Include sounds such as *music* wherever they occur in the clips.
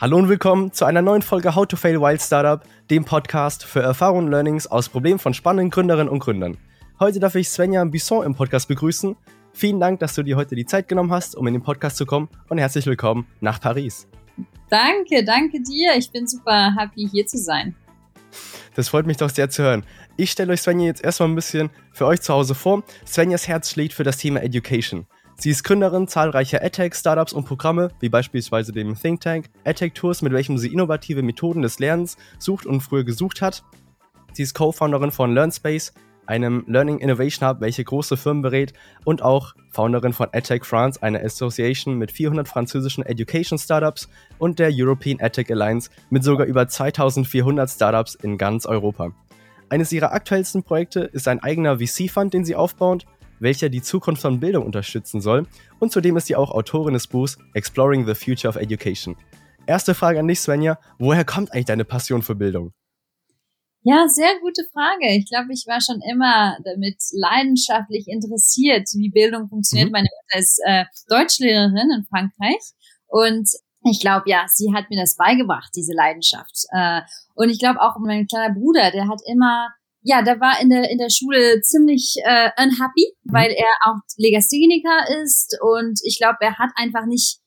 Hallo und willkommen zu einer neuen Folge How to Fail Wild Startup, dem Podcast für Erfahrungen und Learnings aus Problemen von spannenden Gründerinnen und Gründern. Heute darf ich Svenja Bisson im Podcast begrüßen. Vielen Dank, dass du dir heute die Zeit genommen hast, um in den Podcast zu kommen und herzlich willkommen nach Paris. Danke, danke dir. Ich bin super happy hier zu sein. Das freut mich doch sehr zu hören. Ich stelle euch Svenja jetzt erstmal ein bisschen für euch zu Hause vor. Svenjas Herz schlägt für das Thema Education. Sie ist Gründerin zahlreicher EdTech-Startups und Programme, wie beispielsweise dem Think Tank EdTech Tours, mit welchem sie innovative Methoden des Lernens sucht und früher gesucht hat. Sie ist Co-Founderin von LearnSpace, einem Learning Innovation Hub, welche große Firmen berät, und auch Founderin von EdTech France, einer Association mit 400 französischen Education Startups und der European EdTech Alliance mit sogar über 2400 Startups in ganz Europa. Eines ihrer aktuellsten Projekte ist ein eigener VC-Fund, den sie aufbaut welcher die Zukunft von Bildung unterstützen soll. Und zudem ist sie auch Autorin des Buchs Exploring the Future of Education. Erste Frage an dich, Svenja. Woher kommt eigentlich deine Passion für Bildung? Ja, sehr gute Frage. Ich glaube, ich war schon immer damit leidenschaftlich interessiert, wie Bildung funktioniert. Mhm. Meine Mutter ist äh, Deutschlehrerin in Frankreich und ich glaube, ja, sie hat mir das beigebracht, diese Leidenschaft. Äh, und ich glaube auch mein kleiner Bruder, der hat immer ja, der war in der, in der Schule ziemlich äh, unhappy, mhm. weil er auch Legastheniker ist und ich glaube, er hat einfach nicht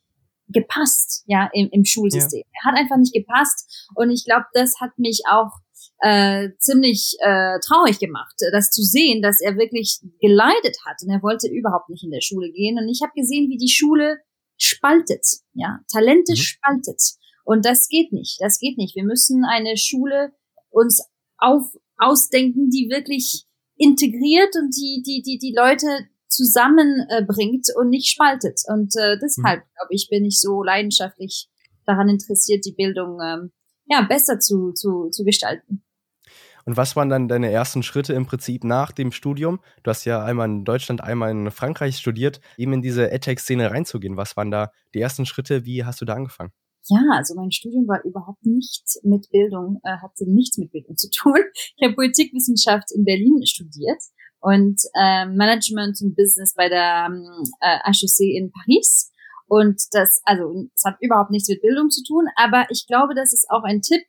gepasst, ja, im, im Schulsystem. Ja. Er hat einfach nicht gepasst und ich glaube, das hat mich auch äh, ziemlich äh, traurig gemacht, das zu sehen, dass er wirklich geleidet hat und er wollte überhaupt nicht in der Schule gehen und ich habe gesehen, wie die Schule spaltet, ja, Talente mhm. spaltet und das geht nicht, das geht nicht. Wir müssen eine Schule uns auf ausdenken, die wirklich integriert und die, die, die, die Leute zusammenbringt äh, und nicht spaltet. Und äh, deshalb, mhm. glaube ich, bin ich so leidenschaftlich daran interessiert, die Bildung ähm, ja, besser zu, zu, zu gestalten. Und was waren dann deine ersten Schritte im Prinzip nach dem Studium? Du hast ja einmal in Deutschland, einmal in Frankreich studiert, eben in diese EdTech-Szene reinzugehen. Was waren da die ersten Schritte? Wie hast du da angefangen? Ja, also mein Studium war überhaupt nichts mit Bildung, äh, hatte nichts mit Bildung zu tun. Ich habe Politikwissenschaft in Berlin studiert und äh, Management und Business bei der ähm, äh, HEC in Paris. Und das, also es hat überhaupt nichts mit Bildung zu tun, aber ich glaube, das ist auch ein Tipp,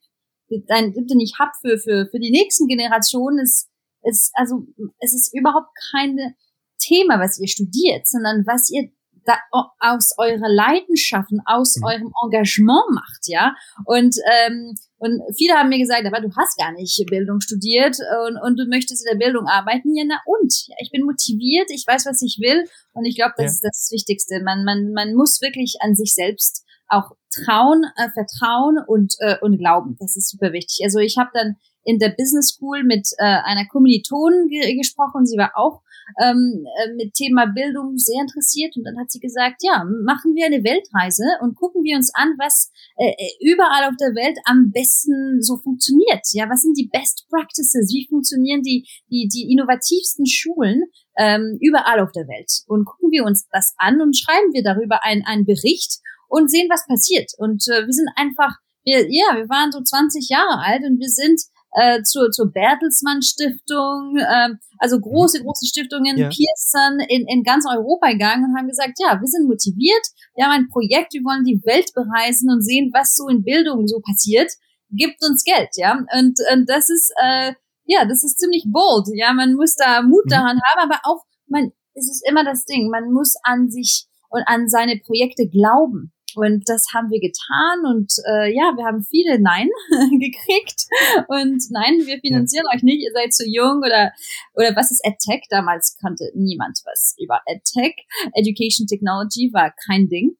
ein Tipp, den ich habe für, für, für die nächsten Generationen, ist, ist, also es ist überhaupt kein Thema, was ihr studiert, sondern was ihr da, aus eurer Leidenschaften, aus mhm. eurem Engagement macht, ja. Und ähm, und viele haben mir gesagt, aber du hast gar nicht Bildung studiert und, und du möchtest in der Bildung arbeiten. Ja, na und? Ja, ich bin motiviert, ich weiß, was ich will und ich glaube, das ja. ist das Wichtigste. Man, man, man muss wirklich an sich selbst auch trauen, äh, vertrauen und, äh, und glauben. Das ist super wichtig. Also ich habe dann in der Business School mit äh, einer Kommilitonin ge gesprochen. Sie war auch ähm, äh, mit Thema Bildung sehr interessiert und dann hat sie gesagt, ja, machen wir eine Weltreise und gucken wir uns an, was äh, äh, überall auf der Welt am besten so funktioniert. Ja, was sind die Best Practices? Wie funktionieren die die die innovativsten Schulen ähm, überall auf der Welt? Und gucken wir uns das an und schreiben wir darüber einen einen Bericht und sehen, was passiert. Und äh, wir sind einfach wir, ja, wir waren so 20 Jahre alt und wir sind äh, zur, zur Bertelsmann Stiftung, äh, also große, große Stiftungen, ja. Pearson in, in ganz Europa gegangen und haben gesagt, ja, wir sind motiviert, wir haben ein Projekt, wir wollen die Welt bereisen und sehen, was so in Bildung so passiert, gibt uns Geld, ja. Und, und das ist, äh, ja, das ist ziemlich bold, ja. Man muss da Mut mhm. daran haben, aber auch, man, es ist immer das Ding, man muss an sich und an seine Projekte glauben. Und das haben wir getan und äh, ja, wir haben viele Nein *laughs* gekriegt und nein, wir finanzieren ja. euch nicht, ihr seid zu jung oder oder was ist EdTech? Damals kannte niemand was über EdTech. Education Technology war kein Ding,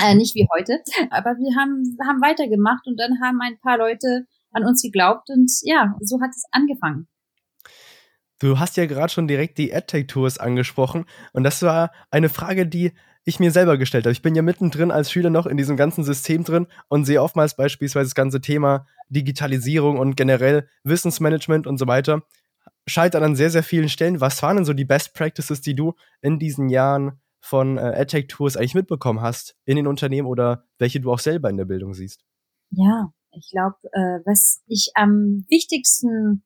äh, nicht wie heute, aber wir haben haben weitergemacht und dann haben ein paar Leute an uns geglaubt und ja, so hat es angefangen. Du hast ja gerade schon direkt die EdTech-Tours angesprochen und das war eine Frage, die ich mir selber gestellt habe. Ich bin ja mittendrin als Schüler noch in diesem ganzen System drin und sehe oftmals beispielsweise das ganze Thema Digitalisierung und generell Wissensmanagement und so weiter scheitert an sehr, sehr vielen Stellen. Was waren denn so die Best Practices, die du in diesen Jahren von äh, EdTech Tours eigentlich mitbekommen hast in den Unternehmen oder welche du auch selber in der Bildung siehst? Ja, ich glaube, äh, was ich am wichtigsten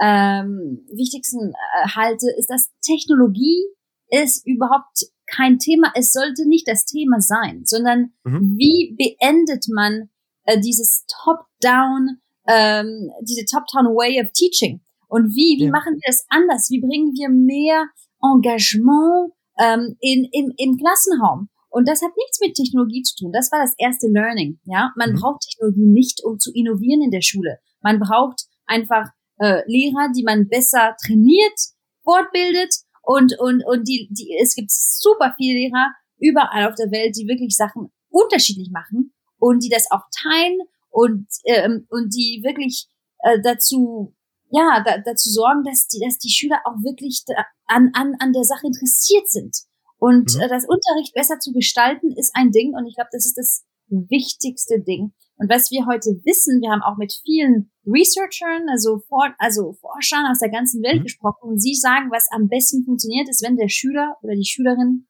ähm, wichtigsten äh, halte, ist, dass Technologie ist überhaupt kein Thema. Es sollte nicht das Thema sein, sondern mhm. wie beendet man äh, dieses Top-Down, ähm, diese Top-Down Way of Teaching. Und wie, wie ja. machen wir das anders? Wie bringen wir mehr Engagement ähm, in, im, im Klassenraum? Und das hat nichts mit Technologie zu tun. Das war das erste Learning. Ja, man mhm. braucht Technologie nicht, um zu innovieren in der Schule. Man braucht einfach äh, Lehrer, die man besser trainiert, fortbildet und und und die die es gibt super viele Lehrer überall auf der Welt, die wirklich Sachen unterschiedlich machen und die das auch teilen und ähm, und die wirklich äh, dazu ja da, dazu sorgen, dass die dass die Schüler auch wirklich an an an der Sache interessiert sind und mhm. äh, das Unterricht besser zu gestalten ist ein Ding und ich glaube, das ist das wichtigste Ding. Und was wir heute wissen, wir haben auch mit vielen Researchern, also, For also Forschern aus der ganzen Welt mhm. gesprochen und sie sagen, was am besten funktioniert, ist, wenn der Schüler oder die Schülerin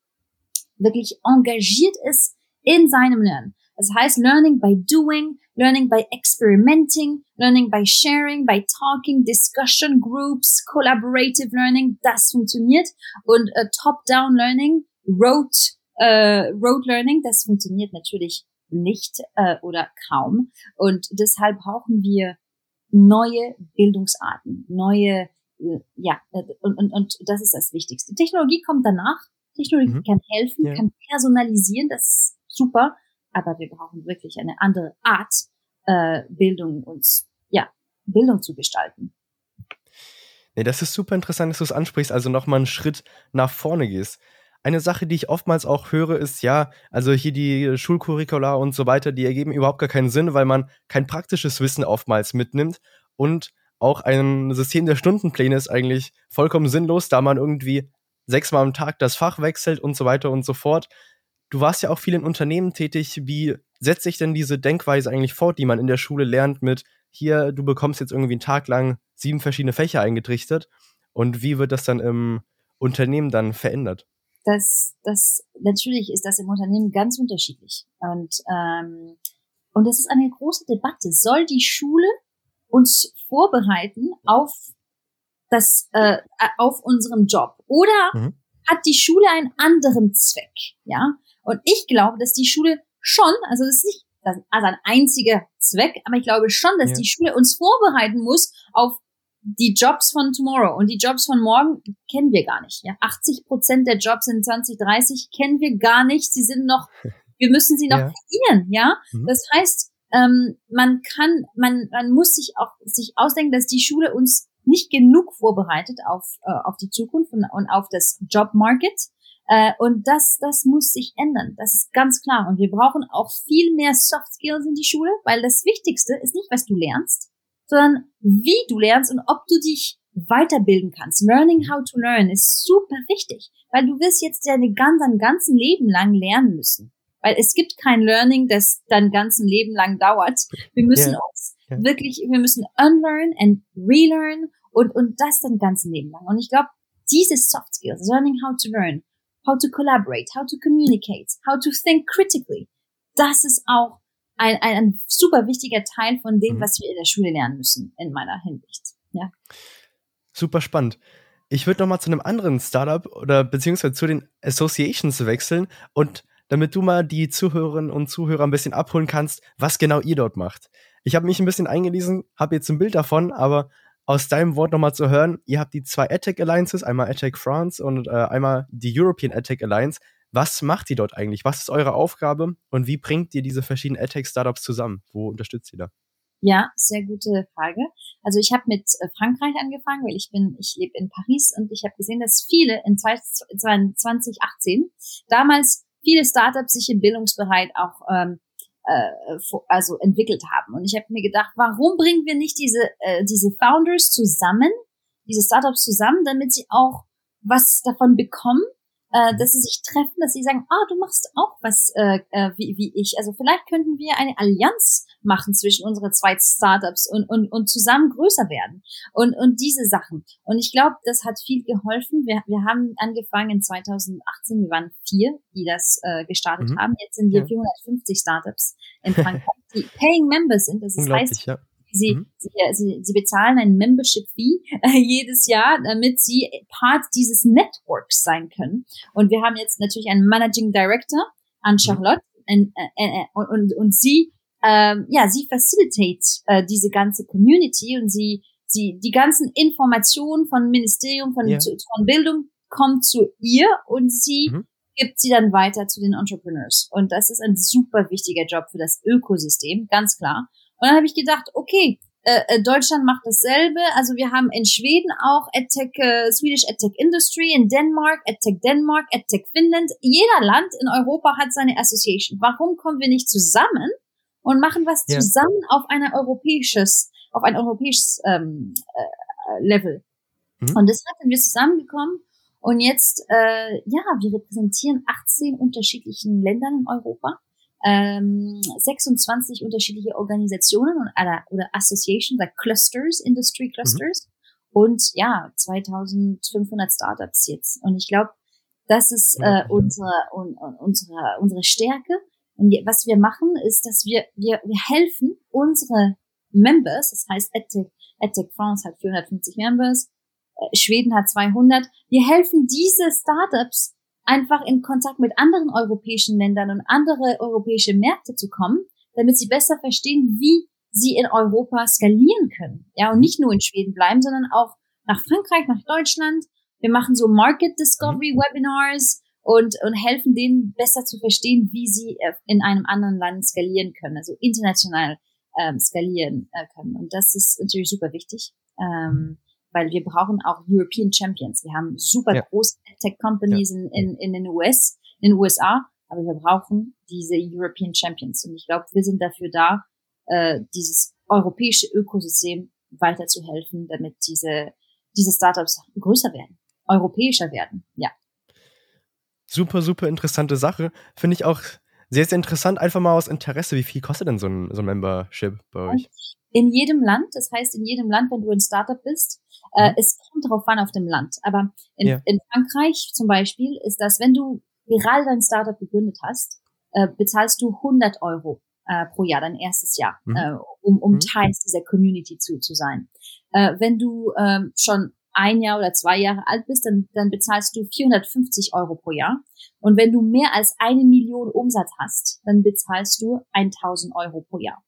wirklich engagiert ist in seinem Lernen. Das heißt, learning by doing, learning by experimenting, learning by sharing, by talking, discussion groups, collaborative learning, das funktioniert. Und uh, top-down learning, rote, uh, rote learning, das funktioniert natürlich nicht äh, oder kaum. Und deshalb brauchen wir neue Bildungsarten, neue, äh, ja, äh, und, und, und das ist das Wichtigste. Technologie kommt danach. Technologie mhm. kann helfen, ja. kann personalisieren, das ist super, aber wir brauchen wirklich eine andere Art, äh, Bildung uns, ja, Bildung zu gestalten. Nee, das ist super interessant, dass du es ansprichst, also nochmal einen Schritt nach vorne gehst. Eine Sache, die ich oftmals auch höre, ist ja, also hier die Schulcurricula und so weiter, die ergeben überhaupt gar keinen Sinn, weil man kein praktisches Wissen oftmals mitnimmt und auch ein System der Stundenpläne ist eigentlich vollkommen sinnlos, da man irgendwie sechsmal am Tag das Fach wechselt und so weiter und so fort. Du warst ja auch viel in Unternehmen tätig. Wie setzt sich denn diese Denkweise eigentlich fort, die man in der Schule lernt mit hier, du bekommst jetzt irgendwie einen Tag lang sieben verschiedene Fächer eingetrichtert und wie wird das dann im Unternehmen dann verändert? Das, das natürlich ist das im Unternehmen ganz unterschiedlich. Und, ähm, und das ist eine große Debatte. Soll die Schule uns vorbereiten auf das, äh, auf unserem Job? Oder mhm. hat die Schule einen anderen Zweck? Ja. Und ich glaube, dass die Schule schon, also das ist nicht also ein einziger Zweck, aber ich glaube schon, dass ja. die Schule uns vorbereiten muss auf die Jobs von tomorrow und die Jobs von morgen kennen wir gar nicht. Ja, 80 Prozent der Jobs in 2030 kennen wir gar nicht. Sie sind noch, *laughs* wir müssen sie noch ja. kreieren. Ja, mhm. das heißt, ähm, man kann, man, man muss sich auch sich ausdenken, dass die Schule uns nicht genug vorbereitet auf äh, auf die Zukunft und, und auf das Jobmarket. Äh, und das, das muss sich ändern. Das ist ganz klar. Und wir brauchen auch viel mehr Soft Skills in die Schule, weil das Wichtigste ist nicht, was du lernst, sondern wie du lernst und ob du dich weiterbilden kannst. Learning how to learn ist super wichtig, weil du wirst jetzt deine ganz, dein ganzen Leben lang lernen müssen. Weil es gibt kein Learning, das dein ganzen Leben lang dauert. Wir müssen yeah. uns yeah. wirklich, wir müssen unlearn and relearn und, und das dein ganzen Leben lang. Und ich glaube, diese Soft Skills, learning how to learn, how to collaborate, how to communicate, how to think critically, das ist auch ein, ein, ein super wichtiger Teil von dem, mhm. was wir in der Schule lernen müssen, in meiner Hinsicht. Ja. Super spannend. Ich würde noch mal zu einem anderen Startup oder beziehungsweise zu den Associations wechseln und damit du mal die Zuhörerinnen und Zuhörer ein bisschen abholen kannst, was genau ihr dort macht. Ich habe mich ein bisschen eingelesen, habe jetzt ein Bild davon, aber aus deinem Wort nochmal zu hören, ihr habt die zwei AdTech Alliances, einmal AdTech France und äh, einmal die European AdTech Alliance. Was macht ihr dort eigentlich? Was ist eure Aufgabe und wie bringt ihr diese verschiedenen AdTech-Startups zusammen? Wo unterstützt ihr da? Ja, sehr gute Frage. Also ich habe mit äh, Frankreich angefangen, weil ich bin, ich lebe in Paris und ich habe gesehen, dass viele in 2018 damals viele Startups sich im Bildungsbereich auch ähm, äh, also entwickelt haben. Und ich habe mir gedacht, warum bringen wir nicht diese äh, diese Founders zusammen, diese Startups zusammen, damit sie auch was davon bekommen äh, dass sie sich treffen, dass sie sagen, ah, du machst auch was äh, äh, wie, wie ich. Also vielleicht könnten wir eine Allianz machen zwischen unsere zwei Startups und, und, und zusammen größer werden. Und, und diese Sachen. Und ich glaube, das hat viel geholfen. Wir, wir haben angefangen in 2018, wir waren vier, die das äh, gestartet mhm. haben. Jetzt sind wir ja. 450 Startups in Frankreich, die Paying Members sind. Das heißt, ja. Sie, mhm. sie, sie, sie bezahlen ein Membership-Fee äh, jedes Jahr, damit sie Part dieses Networks sein können. Und wir haben jetzt natürlich einen Managing Director an mhm. Charlotte mhm. und, und, und, und sie ähm, ja, sie facilitate äh, diese ganze Community und sie, sie, die ganzen Informationen von Ministerium, von, yeah. zu, von Bildung kommt zu ihr und sie mhm. gibt sie dann weiter zu den Entrepreneurs. Und das ist ein super wichtiger Job für das Ökosystem, ganz klar. Und dann habe ich gedacht, okay, äh, äh, Deutschland macht dasselbe. Also wir haben in Schweden auch EdTech, äh, Swedish EdTech Industry, in Denmark, EdTech Denmark, EdTech Finnland. Jeder Land in Europa hat seine Association. Warum kommen wir nicht zusammen und machen was ja. zusammen auf ein europäisches, auf ein europäisches ähm, äh, Level? Mhm. Und deshalb sind wir zusammengekommen. Und jetzt, äh, ja, wir repräsentieren 18 unterschiedlichen Ländern in Europa ähm, 26 unterschiedliche Organisationen oder, oder Associations, like Clusters, Industry mhm. Clusters mhm. und ja, 2500 Startups jetzt. Und ich glaube, das ist äh, unsere, un, unsere, unsere Stärke. Und was wir machen, ist, dass wir, wir, wir helfen unsere Members, das heißt EdTech, EdTech France hat 450 Members, äh, Schweden hat 200. Wir helfen diese Startups einfach in Kontakt mit anderen europäischen Ländern und andere europäische Märkte zu kommen, damit sie besser verstehen, wie sie in Europa skalieren können. Ja, und nicht nur in Schweden bleiben, sondern auch nach Frankreich, nach Deutschland. Wir machen so Market Discovery mhm. Webinars und, und helfen denen besser zu verstehen, wie sie äh, in einem anderen Land skalieren können, also international ähm, skalieren äh, können. Und das ist natürlich super wichtig. Ähm, weil wir brauchen auch European Champions. Wir haben super ja. große Tech Companies ja. in, in, in den US, in den USA, aber wir brauchen diese European Champions. Und ich glaube, wir sind dafür da, äh, dieses europäische Ökosystem weiterzuhelfen, damit diese, diese Startups größer werden, europäischer werden. Ja. Super, super interessante Sache. Finde ich auch sehr, sehr interessant. Einfach mal aus Interesse, wie viel kostet denn so ein, so ein Membership bei euch? In jedem Land, das heißt in jedem Land, wenn du ein Startup bist, äh, mhm. es kommt darauf an auf dem Land. Aber in, ja. in Frankreich zum Beispiel ist das, wenn du gerade dein Startup gegründet hast, äh, bezahlst du 100 Euro äh, pro Jahr, dein erstes Jahr, mhm. äh, um, um mhm. Teil dieser Community zu, zu sein. Äh, wenn du ähm, schon ein Jahr oder zwei Jahre alt bist, dann, dann bezahlst du 450 Euro pro Jahr. Und wenn du mehr als eine Million Umsatz hast, dann bezahlst du 1000 Euro pro Jahr.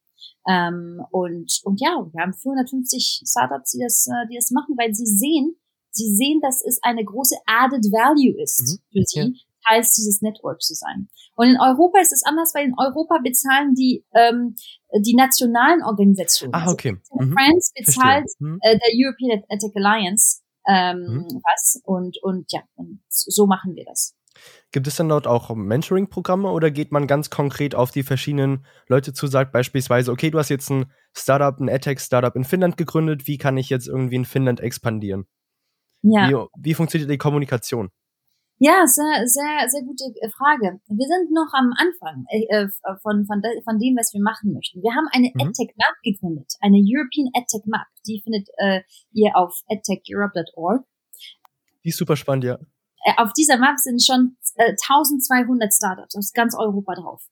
Ähm, und, und ja, wir haben 450 Startups, die das, äh, die das machen, weil sie sehen, sie sehen, dass es eine große added value ist mhm. für sie, ja. Teils dieses Networks zu sein. Und in Europa ist es anders, weil in Europa bezahlen die ähm, die nationalen Organisationen. Ah, okay. Also, mhm. France bezahlt mhm. äh, der European Ethic Alliance ähm, mhm. was und und ja, und so machen wir das. Gibt es dann dort auch Mentoring-Programme oder geht man ganz konkret auf die verschiedenen Leute zu, sagt beispielsweise, okay, du hast jetzt ein Startup, ein AdTech-Startup in Finnland gegründet, wie kann ich jetzt irgendwie in Finnland expandieren? Ja. Wie, wie funktioniert die Kommunikation? Ja, sehr, sehr, sehr gute Frage. Wir sind noch am Anfang äh, äh von, von, von dem, was wir machen möchten. Wir haben eine mhm. EdTech Map gegründet, eine European EdTech Map. Die findet äh, ihr auf edtecheurope.org. Die ist super spannend, ja. Äh, auf dieser Map sind schon äh, 1200 Startups aus ganz Europa drauf.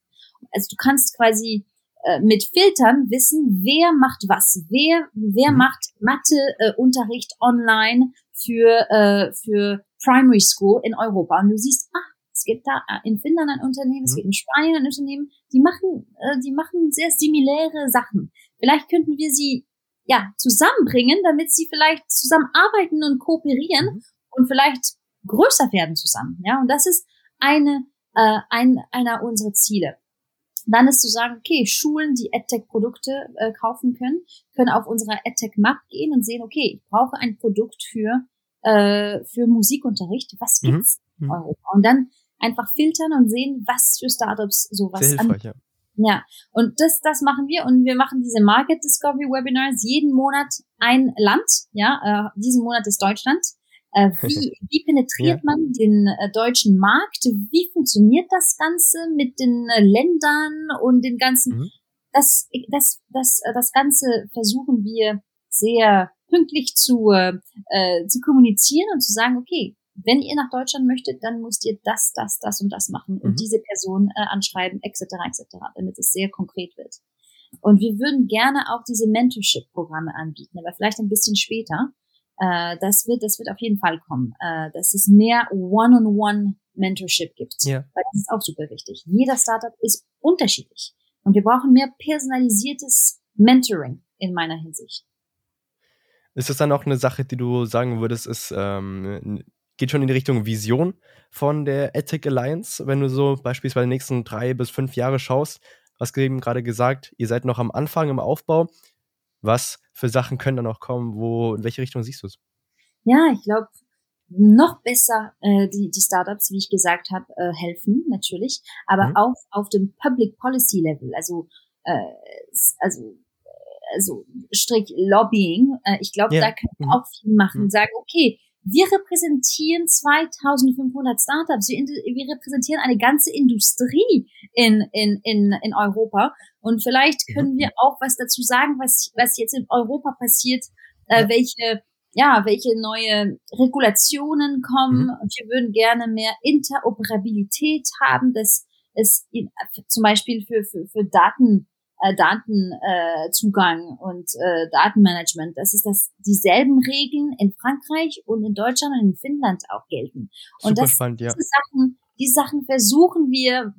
Also du kannst quasi äh, mit Filtern wissen, wer macht was, wer wer mhm. macht Mathe-Unterricht äh, online für äh, für Primary School in Europa. Und du siehst, ah, es gibt da äh, in Finnland ein Unternehmen, es mhm. gibt in Spanien ein Unternehmen, die machen, äh, die machen sehr similäre Sachen. Vielleicht könnten wir sie ja zusammenbringen, damit sie vielleicht zusammenarbeiten und kooperieren mhm. und vielleicht größer werden zusammen. Ja, und das ist eine, äh, ein, einer unserer Ziele. Dann ist zu sagen, okay, Schulen, die EdTech-Produkte äh, kaufen können, können auf unserer EdTech-Map gehen und sehen, okay, ich brauche ein Produkt für, äh, für Musikunterricht. Was mhm. gibt's mhm. in Europa? Und dann einfach filtern und sehen, was für Startups sowas Sehr hilfreich, ja. Ja, und das, das machen wir und wir machen diese Market Discovery Webinars jeden Monat ein Land. Ja, äh, diesen Monat ist Deutschland. Äh, *laughs* wie, wie penetriert ja. man den äh, deutschen Markt? Wie funktioniert das Ganze mit den äh, Ländern und den ganzen? Mhm. Das, das, das, das Ganze versuchen wir sehr pünktlich zu, äh, zu kommunizieren und zu sagen, okay, wenn ihr nach Deutschland möchtet, dann müsst ihr das, das, das und das machen und mhm. diese Person äh, anschreiben, etc., etc., damit es sehr konkret wird. Und wir würden gerne auch diese Mentorship-Programme anbieten, aber vielleicht ein bisschen später. Äh, das wird, das wird auf jeden Fall kommen, äh, dass es mehr One-on-One Mentorship gibt. Ja. Weil das ist auch super wichtig. Jeder Startup ist unterschiedlich. Und wir brauchen mehr personalisiertes Mentoring in meiner Hinsicht. Ist das dann auch eine Sache, die du sagen würdest, ist, ähm, geht schon in die Richtung Vision von der Ethic Alliance, wenn du so beispielsweise die nächsten drei bis fünf Jahre schaust? Hast du eben gerade gesagt, ihr seid noch am Anfang im Aufbau. Was für Sachen können da noch kommen? Wo, in welche Richtung siehst du es? Ja, ich glaube, noch besser äh, die, die Startups, wie ich gesagt habe, äh, helfen natürlich, aber mhm. auch auf dem Public Policy Level, also äh, also also strikt Lobbying. Äh, ich glaube, ja. da können wir mhm. auch viel machen. Mhm. Sagen, okay, wir repräsentieren 2500 Startups, wir, wir, repräsentieren eine ganze Industrie in, in, in, in Europa. Und vielleicht können wir auch was dazu sagen, was, was jetzt in Europa passiert, äh, welche, ja, welche neue Regulationen kommen. Mhm. und wir würden gerne mehr Interoperabilität haben, dass es in, zum Beispiel für, für, für Daten äh, Datenzugang äh, und äh, Datenmanagement, dass es das dieselben Regeln in Frankreich und in Deutschland und in Finnland auch gelten. Und Super das, spannend, ja. diese Sachen, die Sachen versuchen wir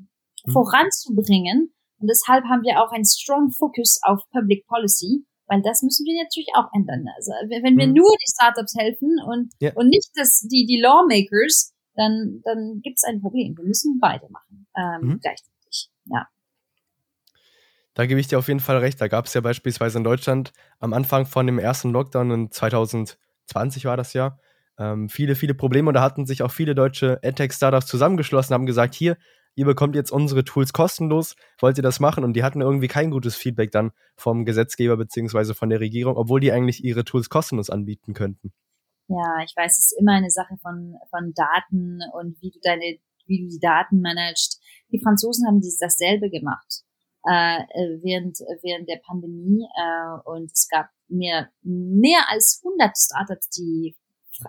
mhm. voranzubringen. Und deshalb haben wir auch einen strong Focus auf Public Policy, weil das müssen wir natürlich auch ändern. Also wenn wir mhm. nur die Startups helfen und, ja. und nicht das, die, die Lawmakers, dann, dann gibt es ein Problem. Wir müssen beide machen ähm, mhm. gleichzeitig. Ja. Da gebe ich dir auf jeden Fall recht. Da gab es ja beispielsweise in Deutschland am Anfang von dem ersten Lockdown in 2020 war das ja, ähm, viele, viele Probleme. Und da hatten sich auch viele deutsche AdTech-Startups zusammengeschlossen, haben gesagt, hier, ihr bekommt jetzt unsere Tools kostenlos, wollt ihr das machen? Und die hatten irgendwie kein gutes Feedback dann vom Gesetzgeber beziehungsweise von der Regierung, obwohl die eigentlich ihre Tools kostenlos anbieten könnten. Ja, ich weiß, es ist immer eine Sache von, von Daten und wie du deine, wie du die Daten managst. Die Franzosen haben dasselbe gemacht äh, während, während der Pandemie äh, und es gab mehr, mehr als 100 Startups, die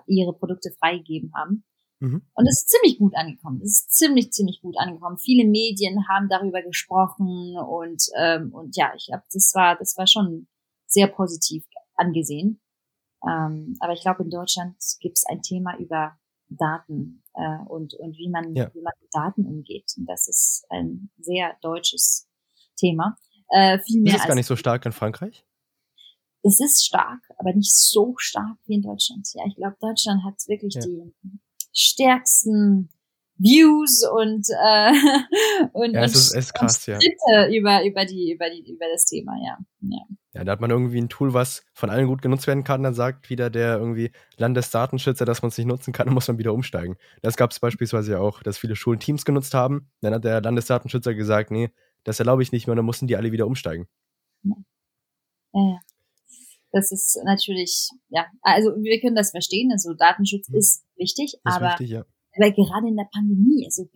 ihre Produkte freigegeben haben. Mhm. Und es ist ziemlich gut angekommen. Es ist ziemlich, ziemlich gut angekommen. Viele Medien haben darüber gesprochen und, ähm, und ja, ich glaube, das war, das war schon sehr positiv angesehen. Ähm, aber ich glaube, in Deutschland gibt es ein Thema über Daten äh, und, und wie man, ja. wie man mit Daten umgeht. Und das ist ein sehr deutsches Thema. Äh, viel mehr ist es gar nicht so stark in Frankreich? Es ist stark, aber nicht so stark wie in Deutschland. Ja, ich glaube, Deutschland hat wirklich ja. die stärksten Views und äh, *laughs* und, ja, es ist, es ist krass, ja. über über die über die über das Thema, ja. ja. Ja, da hat man irgendwie ein Tool, was von allen gut genutzt werden kann. Dann sagt wieder der irgendwie Landesdatenschützer, dass man es nicht nutzen kann, *laughs* dann muss man wieder umsteigen. Das gab es beispielsweise ja auch, dass viele Schulen Teams genutzt haben. Dann hat der Landesdatenschützer gesagt, nee, das erlaube ich nicht mehr, dann mussten die alle wieder umsteigen. Ja. ja. Das ist natürlich, ja, also wir können das verstehen, also Datenschutz mhm. ist wichtig, ist aber wichtig, ja. weil gerade in der Pandemie, also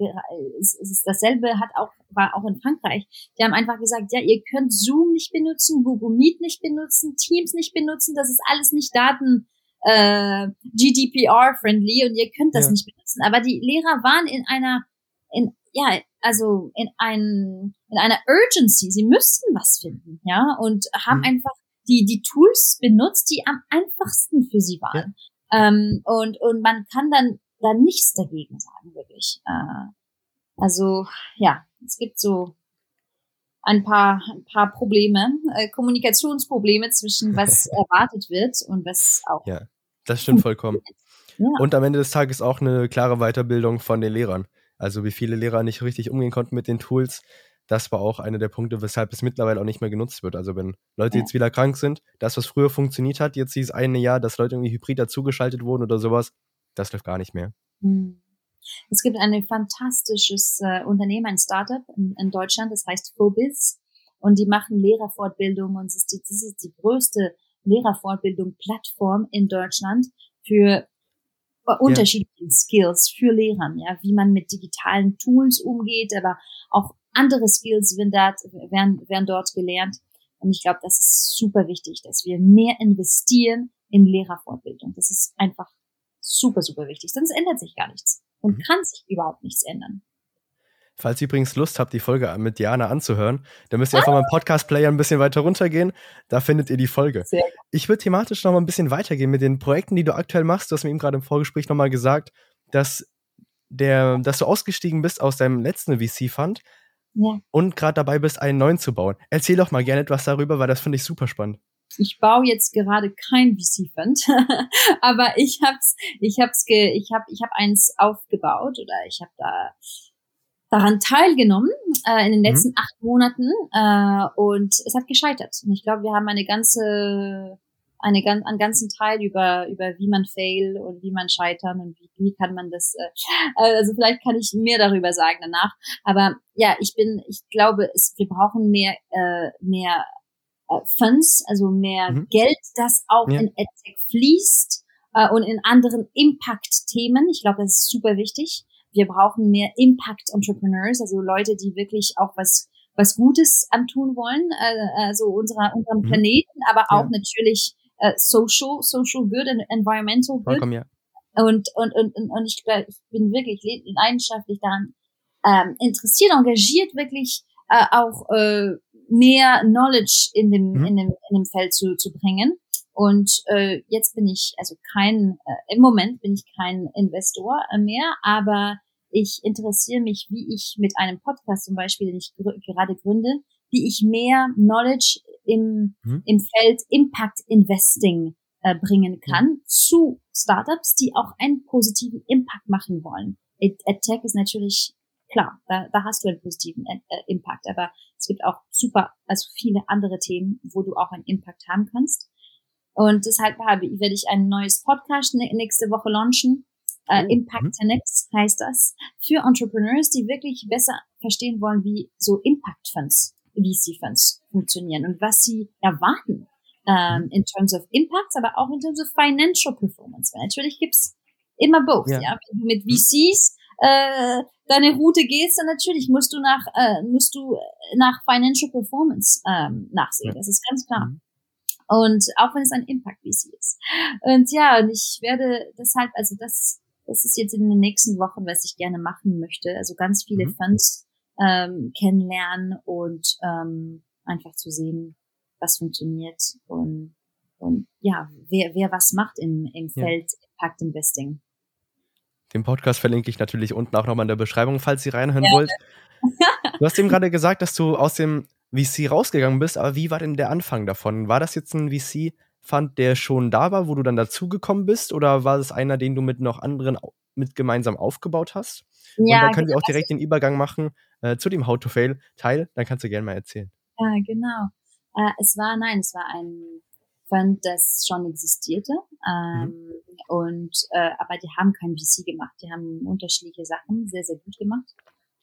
es ist dasselbe hat auch, war auch in Frankreich. Die haben einfach gesagt, ja, ihr könnt Zoom nicht benutzen, Google Meet nicht benutzen, Teams nicht benutzen, das ist alles nicht Daten, äh, GDPR-friendly und ihr könnt das ja. nicht benutzen. Aber die Lehrer waren in einer, in, ja, also in ein, in einer Urgency. Sie müssten was finden, ja, und haben mhm. einfach die, die Tools benutzt, die am einfachsten für sie waren. Ja. Ähm, und, und man kann dann, dann nichts dagegen sagen, wirklich. Äh, also, ja, es gibt so ein paar, ein paar Probleme, äh, Kommunikationsprobleme zwischen was *laughs* erwartet wird und was auch. Ja, das stimmt vollkommen. Ja. Und am Ende des Tages auch eine klare Weiterbildung von den Lehrern. Also wie viele Lehrer nicht richtig umgehen konnten mit den Tools. Das war auch einer der Punkte, weshalb es mittlerweile auch nicht mehr genutzt wird. Also wenn Leute jetzt wieder krank sind, das, was früher funktioniert hat, jetzt dieses eine Jahr, dass Leute irgendwie hybrid dazugeschaltet wurden oder sowas, das läuft gar nicht mehr. Hm. Es gibt ein fantastisches äh, Unternehmen, ein Startup in, in, Deutschland, das heißt Phobis. Und die machen Lehrerfortbildung und es ist die, das ist die größte Lehrerfortbildung-Plattform in Deutschland für unterschiedlichen. Skills für Lehrer, ja, wie man mit digitalen Tools umgeht, aber auch andere Skills werden dort, werden, werden dort gelernt. Und ich glaube, das ist super wichtig, dass wir mehr investieren in Lehrerfortbildung. Das ist einfach super, super wichtig. Sonst ändert sich gar nichts und mhm. kann sich überhaupt nichts ändern. Falls ihr übrigens Lust habt, die Folge mit Diana anzuhören, dann müsst ihr ah. einfach mal im Podcast-Player ein bisschen weiter runtergehen. Da findet ihr die Folge. Sehr. Ich würde thematisch noch mal ein bisschen weitergehen mit den Projekten, die du aktuell machst. Du hast mir eben gerade im Vorgespräch noch mal gesagt, dass, der, dass du ausgestiegen bist aus deinem letzten VC-Fund. ja. und gerade dabei bist, einen neuen zu bauen. Erzähl doch mal gerne etwas darüber, weil das finde ich super spannend. Ich baue jetzt gerade kein VC-Fund, *laughs* aber ich hab's, ich hab's, ge, ich hab, ich hab eins aufgebaut oder ich habe da daran teilgenommen äh, in den mhm. letzten mhm. acht Monaten äh, und es hat gescheitert. Und ich glaube, wir haben eine ganze eine ganz, einen ganzen Teil über, über wie man fail und wie man scheitern und wie, wie kann man das, äh, also vielleicht kann ich mehr darüber sagen danach. Aber ja, ich bin, ich glaube, es, wir brauchen mehr, äh, mehr äh, Funds, also mehr mhm. Geld, das auch ja. in EdTech fließt äh, und in anderen Impact-Themen. Ich glaube, das ist super wichtig. Wir brauchen mehr Impact-Entrepreneurs, also Leute, die wirklich auch was was Gutes antun wollen, äh, also unserer, unserem mhm. Planeten, aber auch ja. natürlich äh, social, social good and environmental good. Vollkommen, ja. Und, und, und, und, und ich, ich bin wirklich leidenschaftlich daran ähm, interessiert, engagiert, wirklich äh, auch äh, mehr Knowledge in dem, mhm. in dem, in dem Feld zu, zu bringen. Und äh, jetzt bin ich also kein, äh, im Moment bin ich kein Investor mehr, aber ich interessiere mich, wie ich mit einem Podcast zum Beispiel, den ich gr gerade gründe, wie ich mehr Knowledge im, mhm. im Feld Impact Investing äh, bringen kann mhm. zu Startups, die auch einen positiven Impact machen wollen. EdTech ist natürlich klar, da, da hast du einen positiven äh, Impact, aber es gibt auch super, also viele andere Themen, wo du auch einen Impact haben kannst. Und deshalb habe, werde ich ein neues Podcast nächste Woche launchen. Äh, oh, Impact 10x mhm. heißt das. Für Entrepreneurs, die wirklich besser verstehen wollen, wie so Impact Funds VC-Funds funktionieren und was sie erwarten ähm, mhm. in terms of Impacts, aber auch in terms of financial performance. Weil natürlich gibt's immer both. Ja. ja? Wenn du mit. VCs äh, deine Route gehst, dann natürlich musst du nach äh, musst du nach financial performance ähm, nachsehen. Das ist ganz klar. Mhm. Und auch wenn es ein Impact VC ist. Und ja, und ich werde deshalb, also das, das ist jetzt in den nächsten Wochen, was ich gerne machen möchte. Also ganz viele mhm. Funds ähm, kennenlernen und ähm, einfach zu sehen, was funktioniert und, und ja, wer, wer was macht im, im Feld ja. Impact Investing. Den Podcast verlinke ich natürlich unten auch nochmal in der Beschreibung, falls ihr reinhören ja. wollt. *laughs* Du hast eben gerade gesagt, dass du aus dem VC rausgegangen bist, aber wie war denn der Anfang davon? War das jetzt ein VC-Fund, der schon da war, wo du dann dazugekommen bist, oder war es einer, den du mit noch anderen mit gemeinsam aufgebaut hast? Ja, und dann können wir auch genau. direkt den Übergang machen äh, zu dem How to Fail Teil. Dann kannst du gerne mal erzählen. Ja, genau. Äh, es war, nein, es war ein Fund, das schon existierte. Ähm, mhm. Und äh, aber die haben kein VC gemacht. Die haben unterschiedliche Sachen sehr, sehr gut gemacht.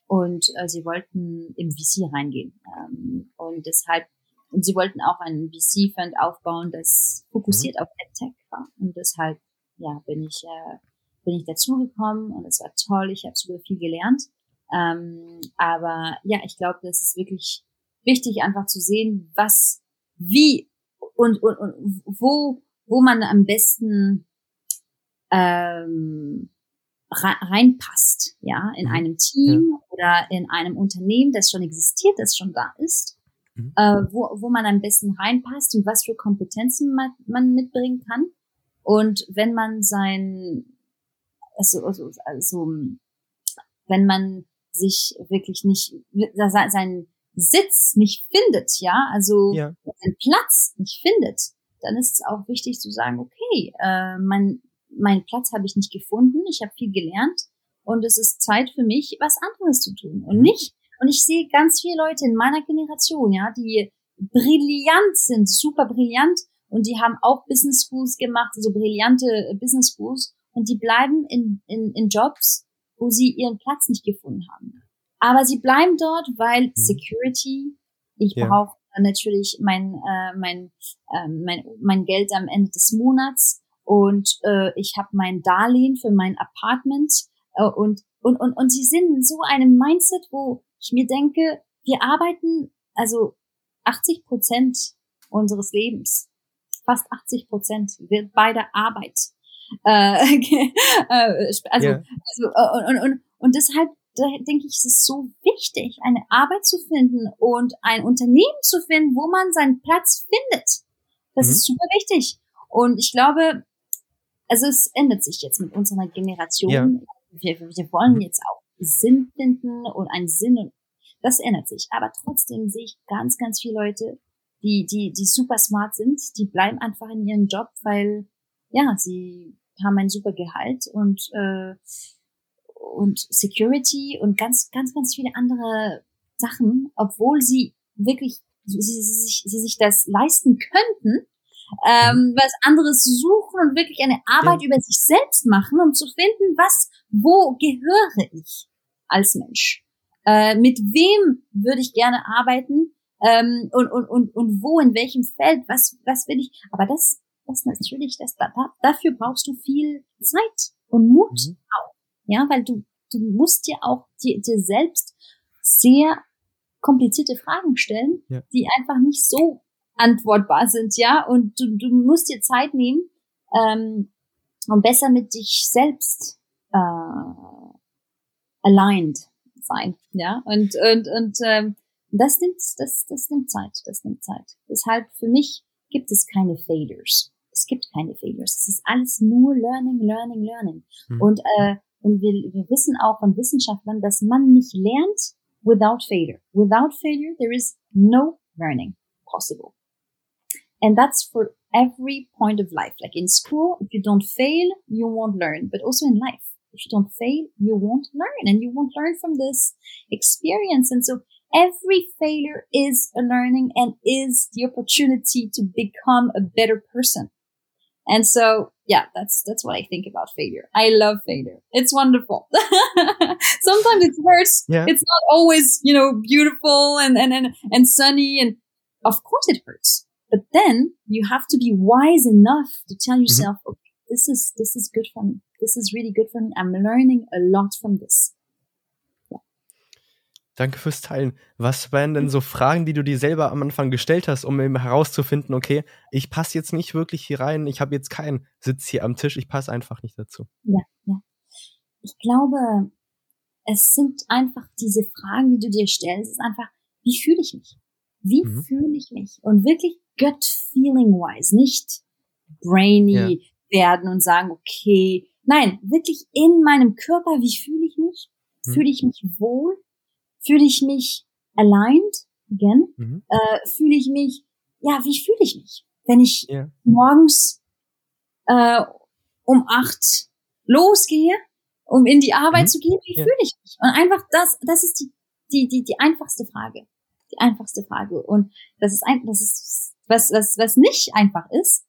Und äh, sie wollten im VC reingehen. Ähm, und deshalb, und sie wollten auch einen VC-Fund aufbauen, das fokussiert mhm. auf AdTech war. Und deshalb, ja, bin ich äh, bin ich dazugekommen und es war toll, ich habe super viel gelernt. Ähm, aber ja, ich glaube, das ist wirklich wichtig, einfach zu sehen, was, wie und, und, und wo, wo man am besten ähm, reinpasst, ja, in mhm. einem Team ja. oder in einem Unternehmen, das schon existiert, das schon da ist, mhm. äh, wo, wo man am besten reinpasst und was für Kompetenzen man, man mitbringen kann. Und wenn man sein also, also, also wenn man sich wirklich nicht seinen Sitz nicht findet, ja, also ja. seinen Platz nicht findet, dann ist es auch wichtig zu sagen, okay, äh, mein mein Platz habe ich nicht gefunden, ich habe viel gelernt und es ist Zeit für mich, was anderes zu tun und mhm. nicht. Und ich sehe ganz viele Leute in meiner Generation, ja, die brillant sind, super brillant und die haben auch Business Schools gemacht, so brillante Business Schools und die bleiben in, in, in Jobs, wo sie ihren Platz nicht gefunden haben. Aber sie bleiben dort, weil mhm. Security, ich ja. brauche natürlich mein, äh, mein, äh, mein, mein Geld am Ende des Monats und äh, ich habe mein Darlehen für mein Apartment äh, und, und, und, und sie sind in so einem Mindset, wo ich mir denke, wir arbeiten also 80 Prozent unseres Lebens, fast 80 Prozent wird bei der Arbeit äh, *laughs* äh, also, yeah. also äh, und, und, und deshalb denke ich, es ist so wichtig, eine Arbeit zu finden und ein Unternehmen zu finden, wo man seinen Platz findet. Das mhm. ist super wichtig. Und ich glaube, also es ändert sich jetzt mit unserer Generation. Ja. Wir, wir wollen mhm. jetzt auch Sinn finden und einen Sinn. Das ändert sich. Aber trotzdem sehe ich ganz, ganz viele Leute, die, die, die super smart sind, die bleiben einfach in ihrem Job, weil, ja, sie haben ein super Gehalt und, äh, und Security und ganz, ganz, ganz viele andere Sachen, obwohl sie wirklich, sie, sie, sich, sie sich das leisten könnten, ähm, was anderes suchen und wirklich eine Arbeit ja. über sich selbst machen, um zu finden, was, wo gehöre ich als Mensch? Äh, mit wem würde ich gerne arbeiten? Ähm, und, und, und, und wo, in welchem Feld, was, was will ich? Aber das, das natürlich, das, da, dafür brauchst du viel Zeit und Mut mhm. auch. Ja, weil du, du musst dir auch dir, dir selbst sehr komplizierte Fragen stellen, ja. die einfach nicht so antwortbar sind, ja. Und du, du musst dir Zeit nehmen, ähm, um besser mit dich selbst äh, aligned sein, ja. Und und und ähm, das nimmt das das nimmt Zeit, das nimmt Zeit. Deshalb für mich gibt es keine Failures. Es gibt keine Failures. Es ist alles nur Learning, Learning, Learning. Mhm. Und äh, und wir, wir wissen auch von Wissenschaftlern, dass man nicht lernt without failure. Without failure, there is no learning possible. And that's for every point of life. Like in school, if you don't fail, you won't learn, but also in life. If you don't fail, you won't learn and you won't learn from this experience. And so every failure is a learning and is the opportunity to become a better person. And so, yeah, that's, that's what I think about failure. I love failure. It's wonderful. *laughs* Sometimes it hurts. Yeah. It's not always, you know, beautiful and, and, and, and sunny. And of course it hurts. But then you have to be wise enough to tell mm-hmm. yourself, mm-hmm. okay, this is, this is good for me. This is really good for me. I'm learning a lot from this. Danke fürs Teilen. Was wären denn so Fragen, die du dir selber am Anfang gestellt hast, um eben herauszufinden, okay, ich passe jetzt nicht wirklich hier rein, ich habe jetzt keinen Sitz hier am Tisch, ich passe einfach nicht dazu? Ja, ja. Ich glaube, es sind einfach diese Fragen, die du dir stellst, ist einfach, wie fühle ich mich? Wie mhm. fühle ich mich? Und wirklich gut feeling wise, nicht brainy ja. werden und sagen, okay, nein, wirklich in meinem Körper, wie fühle ich mich? Mhm. Fühle ich mich wohl? Fühle ich mich aligned? Again? Mhm. Äh, fühle ich mich, ja, wie fühle ich mich? Wenn ich yeah. morgens äh, um acht losgehe, um in die Arbeit mhm. zu gehen, wie yeah. fühle ich mich? Und einfach das, das ist die, die, die, die einfachste Frage. Die einfachste Frage. Und das ist ein, das ist, was, was, was nicht einfach ist,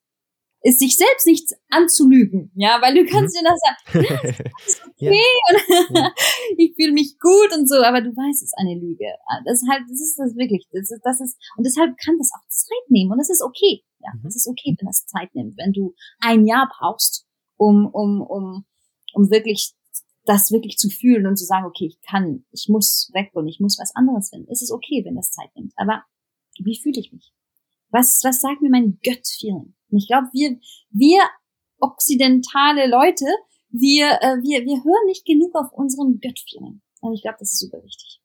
ist sich selbst nichts anzulügen, ja, weil du kannst mhm. dir das sagen, *laughs* ja, ist okay ja. und *laughs* ich fühle mich gut und so, aber du weißt, es ist eine Lüge. Das ist halt, das ist das wirklich, das ist, das ist, und deshalb kann das auch Zeit nehmen und das ist okay, ja, mhm. das ist okay, wenn das Zeit nimmt, wenn du ein Jahr brauchst, um, um, um, um wirklich das wirklich zu fühlen und zu sagen, okay, ich kann, ich muss weg und ich muss was anderes finden. Es ist okay, wenn das Zeit nimmt. Aber wie fühle ich mich? Was, was sagt mir mein Gut-Feeling? Ich glaube, wir, wir okzidentale Leute, wir, äh, wir, wir hören nicht genug auf unseren Gut-Feeling. Und ich glaube, das ist super wichtig.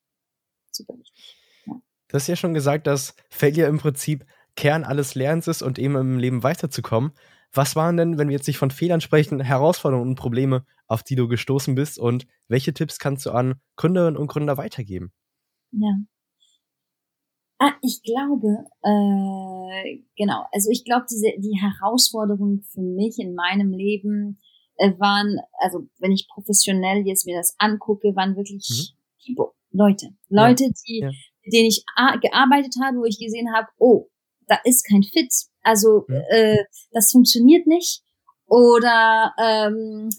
Super wichtig. Ja. Du hast ja schon gesagt, dass Failure im Prinzip Kern alles Lernens ist und eben im Leben weiterzukommen. Was waren denn, wenn wir jetzt nicht von Fehlern sprechen, Herausforderungen und Probleme, auf die du gestoßen bist und welche Tipps kannst du an Gründerinnen und Gründer weitergeben? Ja, Ah, ich glaube, äh, genau. Also ich glaube, diese die Herausforderungen für mich in meinem Leben äh, waren, also wenn ich professionell jetzt mir das angucke, waren wirklich mhm. People, Leute, Leute, ja. die, ja. mit denen ich gearbeitet habe, wo ich gesehen habe, oh, da ist kein Fit, also ja. äh, das funktioniert nicht. Oder ähm,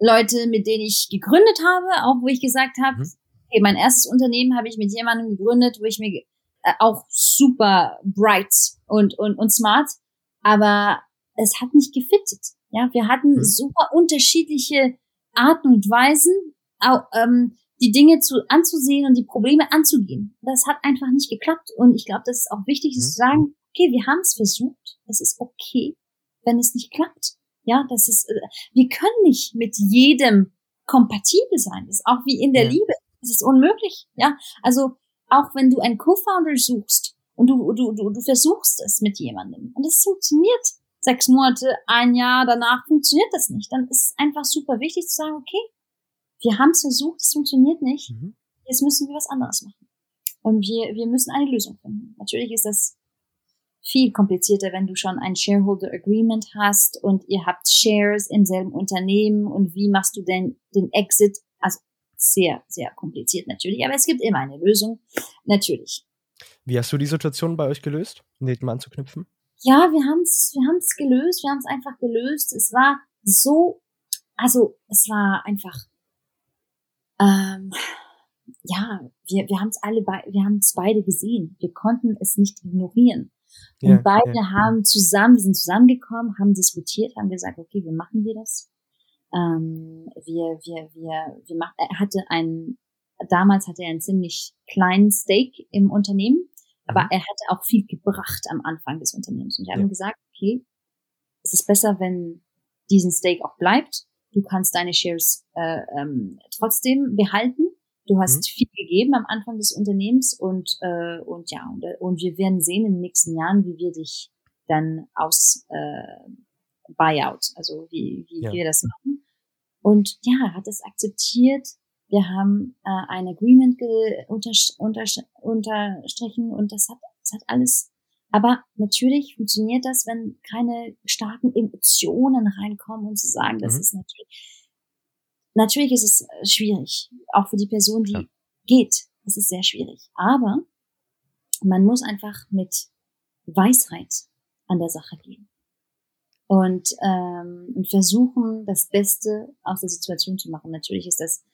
Leute, mit denen ich gegründet habe, auch wo ich gesagt habe, mhm. okay, mein erstes Unternehmen habe ich mit jemandem gegründet, wo ich mir auch super bright und, und, und smart, aber es hat nicht gefittet. Ja, wir hatten mhm. super unterschiedliche Arten und Weisen, auch, ähm, die Dinge zu, anzusehen und die Probleme anzugehen. Das hat einfach nicht geklappt. Und ich glaube, das ist auch wichtig, mhm. zu sagen, okay, wir haben es versucht. Es ist okay, wenn es nicht klappt. Ja, das ist, äh, wir können nicht mit jedem kompatibel sein. Das ist auch wie in der ja. Liebe. Das ist unmöglich. Ja, also auch wenn du einen Co-Founder suchst und du, du, du, du versuchst es mit jemandem und es funktioniert sechs Monate, ein Jahr danach funktioniert das nicht, dann ist es einfach super wichtig zu sagen, okay, wir haben es versucht, es funktioniert nicht, mhm. jetzt müssen wir was anderes machen. Und wir, wir müssen eine Lösung finden. Natürlich ist das viel komplizierter, wenn du schon ein Shareholder Agreement hast und ihr habt Shares im selben Unternehmen und wie machst du denn den Exit? Also sehr, sehr kompliziert natürlich, aber es gibt immer eine Lösung, natürlich. Wie hast du die Situation bei euch gelöst, um den mal anzuknüpfen? Ja, wir haben es wir haben's gelöst, wir haben es einfach gelöst. Es war so, also es war einfach, ähm, ja, wir, wir haben es alle, wir haben es beide gesehen. Wir konnten es nicht ignorieren. Und ja, beide ja. haben zusammen, wir sind zusammengekommen, haben diskutiert, haben gesagt, okay, wie machen wir das? Ähm, wir, wir, wir, wir machen, er hatte einen, damals hatte er einen ziemlich kleinen Stake im Unternehmen, aber mhm. er hatte auch viel gebracht am Anfang des Unternehmens. Und wir ja. haben gesagt, okay, es ist besser, wenn diesen Stake auch bleibt. Du kannst deine Shares äh, ähm, trotzdem behalten Du hast mhm. viel gegeben am Anfang des Unternehmens und, äh, und ja, und, äh, und wir werden sehen in den nächsten Jahren, wie wir dich dann aus äh, Buyout, also wie, wie ja. wir das machen. Und ja, hat es akzeptiert. Wir haben äh, ein Agreement unter, unter, unterstrichen und das hat, das hat alles. Aber natürlich funktioniert das, wenn keine starken Emotionen reinkommen und zu sagen, das mhm. ist natürlich Natürlich ist es schwierig, auch für die Person, die ja. geht. Es ist sehr schwierig. Aber man muss einfach mit Weisheit an der Sache gehen und, ähm, und versuchen, das Beste aus der Situation zu machen. Natürlich ist das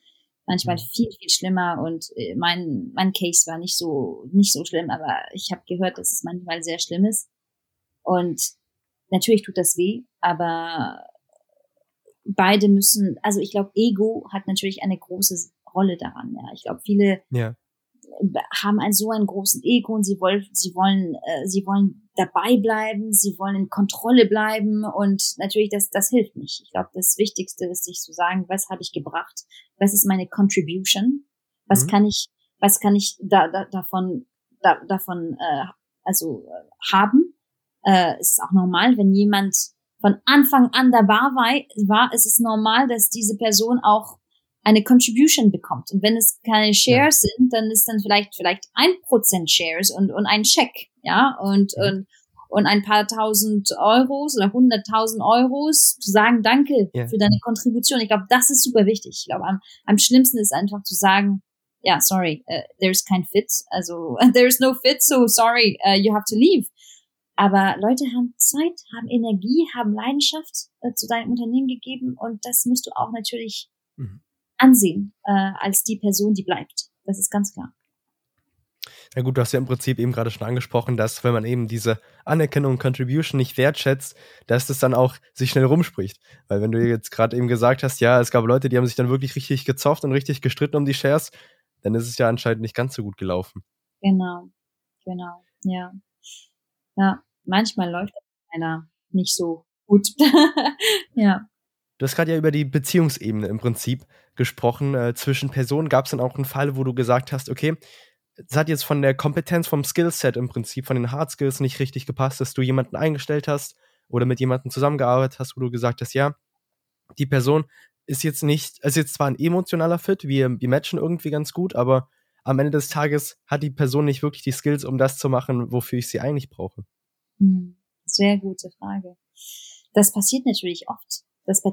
manchmal mhm. viel viel schlimmer und äh, mein mein Case war nicht so nicht so schlimm, aber ich habe gehört, dass es manchmal sehr schlimm ist und natürlich tut das weh, aber beide müssen, also ich glaube, Ego hat natürlich eine große Rolle daran. Ja, ich glaube, viele ja. Haben ein so einen großen Ego und sie wollen, sie wollen, äh, sie wollen dabei bleiben, sie wollen in Kontrolle bleiben und natürlich das, das hilft nicht. Ich glaube, das Wichtigste ist, sich zu sagen, was habe ich gebracht, was ist meine Contribution, was mhm. kann ich, was kann ich da, da davon, da, davon, äh, also äh, haben. Äh, es ist auch normal, wenn jemand von Anfang an dabei war, war, ist es normal, dass diese Person auch eine Contribution bekommt. Und wenn es keine Shares ja. sind, dann ist dann vielleicht, vielleicht ein Prozent Shares und, und ein Check, ja, und, ja. und, und ein paar tausend Euros oder hunderttausend Euros zu sagen, danke ja. für deine Kontribution. Ich glaube, das ist super wichtig. Ich glaube, am, am schlimmsten ist einfach zu sagen, ja, sorry, uh, there's kein fit. Also, *laughs* there's no fit, so sorry, uh, you have to leave. Aber Leute haben Zeit, haben Energie, haben Leidenschaft äh, zu deinem Unternehmen gegeben und das musst du auch natürlich mhm. Ansehen äh, als die Person, die bleibt. Das ist ganz klar. Ja gut, du hast ja im Prinzip eben gerade schon angesprochen, dass wenn man eben diese Anerkennung und Contribution nicht wertschätzt, dass das dann auch sich schnell rumspricht. Weil wenn du jetzt gerade eben gesagt hast, ja, es gab Leute, die haben sich dann wirklich richtig gezofft und richtig gestritten um die Shares, dann ist es ja anscheinend nicht ganz so gut gelaufen. Genau, genau, ja. Ja, manchmal läuft einer nicht so gut. *laughs* ja. Du hast gerade ja über die Beziehungsebene im Prinzip gesprochen. Äh, zwischen Personen gab es dann auch einen Fall, wo du gesagt hast, okay, es hat jetzt von der Kompetenz, vom Skillset im Prinzip, von den Hard Skills nicht richtig gepasst, dass du jemanden eingestellt hast oder mit jemandem zusammengearbeitet hast, wo du gesagt hast, ja, die Person ist jetzt nicht, ist jetzt zwar ein emotionaler Fit, wir, wir matchen irgendwie ganz gut, aber am Ende des Tages hat die Person nicht wirklich die Skills, um das zu machen, wofür ich sie eigentlich brauche? Hm, sehr gute Frage. Das passiert natürlich oft. Das,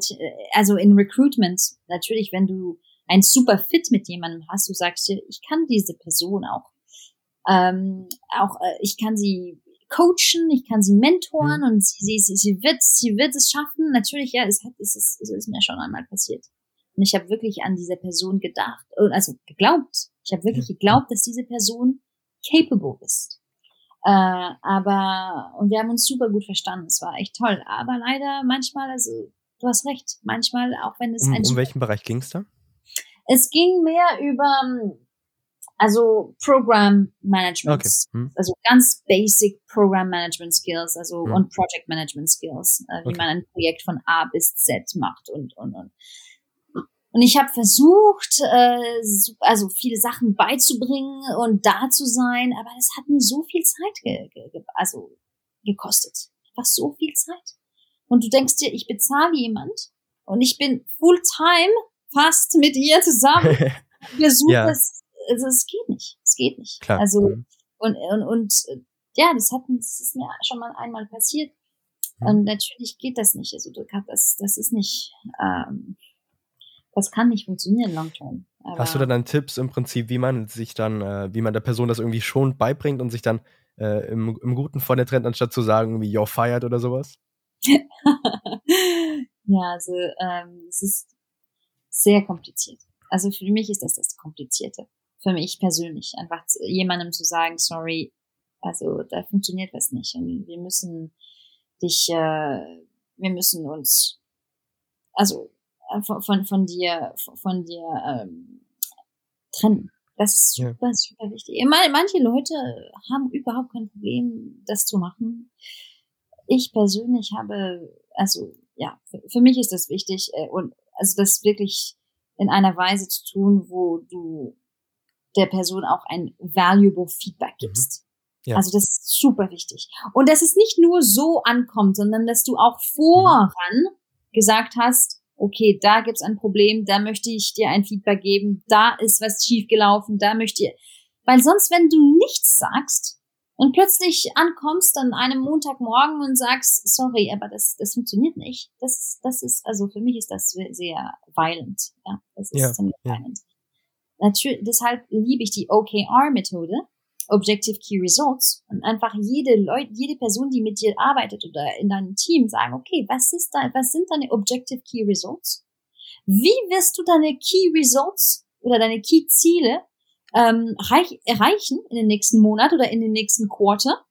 also in Recruitment, natürlich, wenn du ein super Fit mit jemandem hast, du sagst dir, ich kann diese Person auch, ähm, auch, äh, ich kann sie coachen, ich kann sie mentoren mhm. und sie, sie, sie, wird, sie wird es schaffen. Natürlich, ja, es hat, es ist, es ist mir schon einmal passiert. Und ich habe wirklich an diese Person gedacht, also geglaubt. Ich habe wirklich geglaubt, dass diese Person capable ist. Äh, aber, und wir haben uns super gut verstanden. Es war echt toll. Aber leider manchmal, also, du hast recht, manchmal, auch wenn es um, ein. Um welchen Bereich ging es da? Es ging mehr über, also Program Management, okay. hm. also ganz basic Program Management Skills, also hm. und Project Management Skills, äh, wie okay. man ein Projekt von A bis Z macht und und und. Und ich habe versucht, äh, also viele Sachen beizubringen und da zu sein, aber das hat mir so viel Zeit ge ge also gekostet. Einfach so viel Zeit. Und du denkst dir, ich bezahle jemand und ich bin full time fast mit ihr zusammen. *laughs* Versuche ja. es also es geht nicht. Es geht nicht. Klar. Also, Mhm. und, und, und ja, das hat das ist mir schon mal einmal passiert. Mhm. Und natürlich geht das nicht. Also du kannst das, das ist nicht, ähm, das kann nicht funktionieren long term. Hast du dann, dann Tipps im Prinzip, wie man sich dann, äh, wie man der Person das irgendwie schon beibringt und sich dann äh, im, im Guten von der Trend, anstatt zu sagen, wie you're fired oder sowas? *laughs* ja, also ähm, es ist sehr kompliziert. Also für mich ist das das Komplizierte. Für mich persönlich. Einfach jemandem zu sagen, sorry, also da funktioniert was nicht. Und wir müssen dich, äh, wir müssen uns, also äh, von, von, von dir, von, dir ähm, trennen. Das ist Ja. super, super wichtig. Manche Leute haben überhaupt kein Problem, das zu machen. Ich persönlich habe, also ja, für, für mich ist das wichtig äh, und also das wirklich in einer Weise zu tun, wo du der Person auch ein valuable Feedback Mhm. gibst. Ja. Also das ist super wichtig. Und dass es nicht nur so ankommt, sondern dass du auch Mhm. voran gesagt hast, okay, da gibt's ein Problem, da möchte ich dir ein Feedback geben, da ist was schiefgelaufen, da möchte ich, weil sonst, wenn du nichts sagst und plötzlich ankommst an einem Montagmorgen und sagst, sorry, aber das, das funktioniert nicht, das ist, das ist, also für mich ist das sehr, sehr violent, ja, das ist Ja, ziemlich ja. violent. Natürlich, deshalb liebe ich die OKR-Methode, Objective Key Results, und einfach jede Leute, jede Person, die mit dir arbeitet oder in deinem Team sagen, okay, was ist da, was sind deine Objective Key Results? Wie wirst du deine Key Results oder deine Key Ziele ähm, reich, erreichen in den nächsten Monat oder in den nächsten Quarter?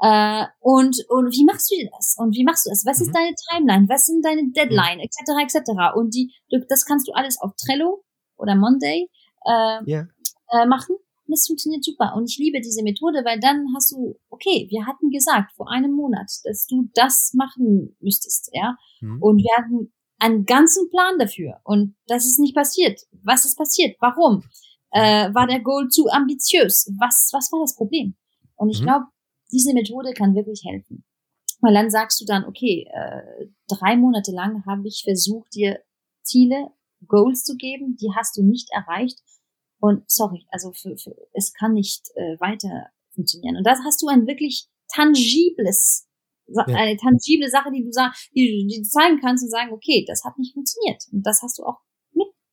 Äh, und, und wie machst du das? Und wie machst du das? Was ist Mhm. deine Timeline? Was sind deine Deadline? Etc. etc. Und die, du- das kannst du alles auf Trello oder Monday äh, Ja. äh, machen. Und das funktioniert super. Und ich liebe diese Methode, weil dann hast du, okay, wir hatten gesagt vor einem Monat, dass du das machen müsstest, ja. Mhm. Und wir hatten einen ganzen Plan dafür. Und das ist nicht passiert. Was ist passiert? Warum? Äh, war der Goal zu ambitiös? Was, was war das Problem? Und ich Mhm. glaube, diese Methode kann wirklich helfen. Weil dann sagst du dann, okay, äh, drei Monate lang habe ich versucht, dir Ziele, Goals zu geben, die hast du nicht erreicht. Und sorry, also für, für, es kann nicht äh, weiter funktionieren. Und das hast du ein wirklich tangibles, Ja. eine tangible Sache, die du die, die du zeigen kannst und sagen, okay, das hat nicht funktioniert. Und das hast du auch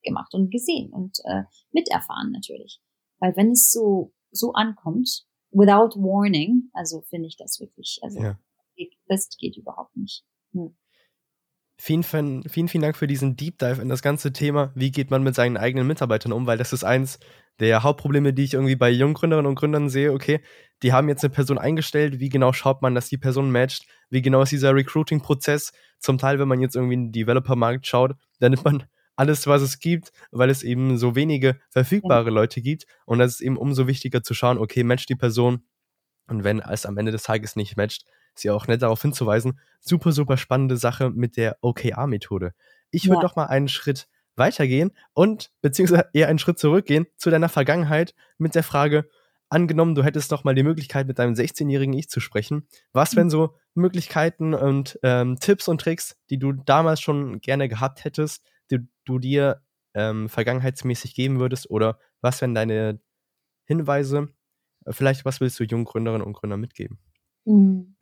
mitgemacht und gesehen und äh, miterfahren natürlich. Weil wenn es so so ankommt, without warning, also finde ich das wirklich, also Ja. das geht überhaupt nicht. Hm. Vielen, vielen, vielen, vielen Dank für diesen Deep Dive in das ganze Thema. Wie geht man mit seinen eigenen Mitarbeitern um? Weil das ist eins der Hauptprobleme, die ich irgendwie bei jungen Gründerinnen und Gründern sehe. Okay, die haben jetzt eine Person eingestellt. Wie genau schaut man, dass die Person matcht? Wie genau ist dieser Recruiting-Prozess? Zum Teil, wenn man jetzt irgendwie in den Developer-Markt schaut, dann nimmt man alles, was es gibt, weil es eben so wenige verfügbare Leute gibt. Und das ist eben umso wichtiger zu schauen, okay, matcht die Person. Und wenn es am Ende des Tages nicht matcht, ist ja auch nett darauf hinzuweisen. Super, super spannende Sache mit der OKR-Methode. Ich würde Ja. noch mal einen Schritt weitergehen und beziehungsweise eher einen Schritt zurückgehen zu deiner Vergangenheit mit der Frage, angenommen, du hättest noch mal die Möglichkeit, mit deinem 16-jährigen Ich zu sprechen. Was wären so Möglichkeiten und ähm, Tipps und Tricks, die du damals schon gerne gehabt hättest, die du dir ähm, vergangenheitsmäßig geben würdest? Oder was wären deine Hinweise? Äh, Vielleicht, was willst du jungen Gründerinnen und Gründern mitgeben? Hm.